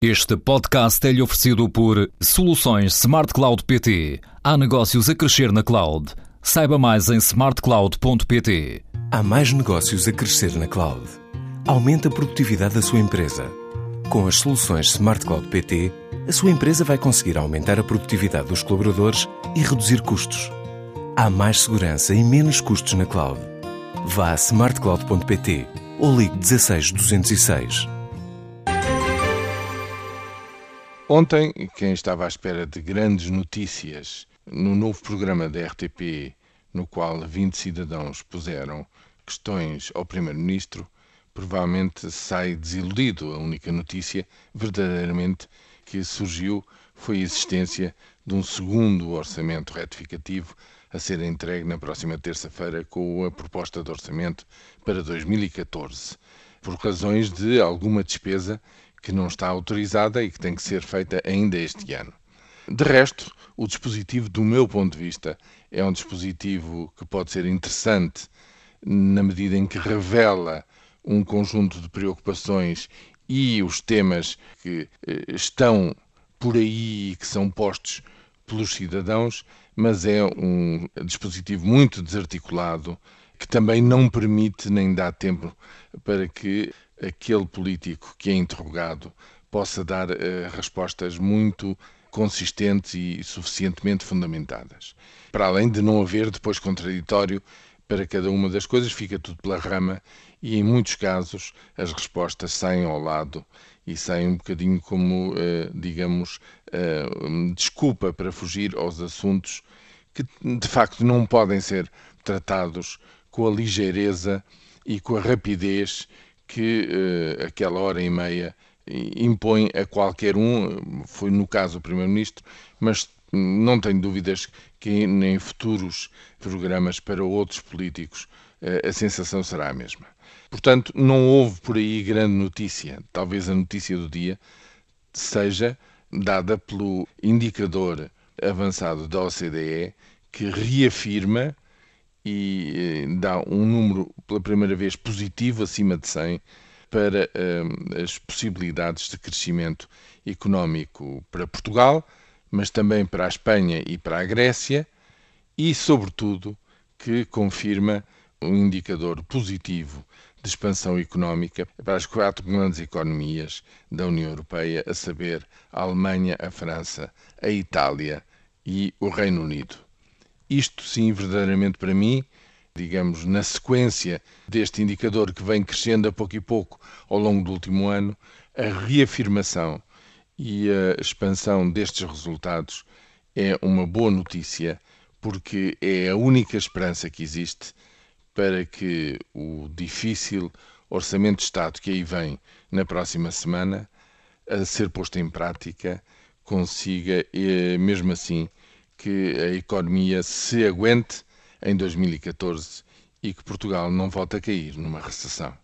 Este podcast é-lhe oferecido por Soluções Smart Cloud PT. Há negócios a crescer na cloud. Saiba mais em smartcloud.pt. Há mais negócios a crescer na cloud. Aumente a produtividade da sua empresa. Com as soluções Smart Cloud PT, a sua empresa vai conseguir aumentar a produtividade dos colaboradores e reduzir custos. Há mais segurança e menos custos na cloud. Vá a smartcloud.pt ou ligue 16206. Ontem, quem estava à espera de grandes notícias no novo programa da RTP, no qual 20 cidadãos puseram questões ao Primeiro-Ministro, provavelmente sai desiludido. A única notícia, verdadeiramente, que surgiu foi a existência de um segundo orçamento retificativo a ser entregue na próxima terça-feira com a proposta de orçamento para 2014, por razões de alguma despesa que não está autorizada e que tem que ser feita ainda este ano. De resto, o dispositivo, do meu ponto de vista, é um dispositivo que pode ser interessante na medida em que revela um conjunto de preocupações e os temas que eh, estão por aí e que são postos pelos cidadãos, mas é um dispositivo muito desarticulado que também não permite nem dá tempo para que aquele político que é interrogado possa dar uh, respostas muito consistentes e suficientemente fundamentadas. Para além de não haver depois contraditório para cada uma das coisas, fica tudo pela rama e em muitos casos as respostas saem ao lado e saem um bocadinho como, uh, digamos, uh, desculpa para fugir aos assuntos que de facto não podem ser tratados com a ligeireza e com a rapidez que uh, aquela hora e meia impõe a qualquer um, foi no caso o Primeiro-Ministro, mas não tenho dúvidas que em futuros programas para outros políticos uh, a sensação será a mesma. Portanto, não houve por aí grande notícia. Talvez a notícia do dia seja dada pelo indicador avançado da OCDE que reafirma e dá um número pela primeira vez positivo acima de 100 para eh, as possibilidades de crescimento económico para Portugal, mas também para a Espanha e para a Grécia e, sobretudo, que confirma um indicador positivo de expansão económica para as quatro grandes economias da União Europeia, a saber, a Alemanha, a França, a Itália e o Reino Unido. Isto sim, verdadeiramente para mim, digamos, na sequência deste indicador que vem crescendo a pouco e pouco ao longo do último ano, a reafirmação e a expansão destes resultados é uma boa notícia, porque é a única esperança que existe para que o difícil orçamento de Estado que aí vem na próxima semana, a ser posto em prática, consiga, eh, mesmo assim, que a economia se aguente em 2014 e que Portugal não volte a cair numa recessão.